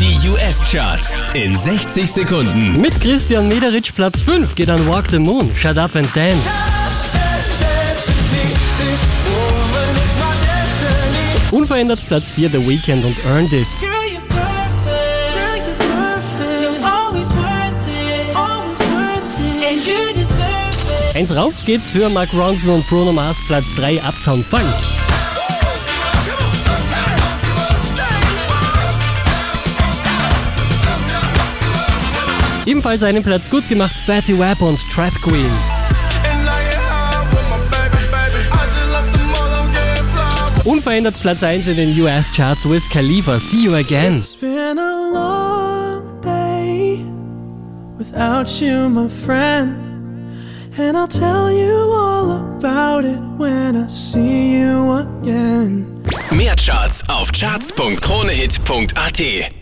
Die US-Charts in 60 Sekunden. Mit Christian Mederitsch Platz 5 geht an Walk the Moon, Shut Up and Dance. Unverändert Platz 4 The Weekend und Earn This. Eins rauf geht's für Mark Ronson und Bruno Mars Platz 3 Uptown Funk. Ebenfalls einen Platz gut gemacht Fatty Wap und Trap Queen. Unverändert Platz 1 in den US Charts Wiz Khalifa See You Again. It's been a long day without you, my friend. And I'll tell you all about it when I see you again. Mehr Charts auf charts.kronehit.at.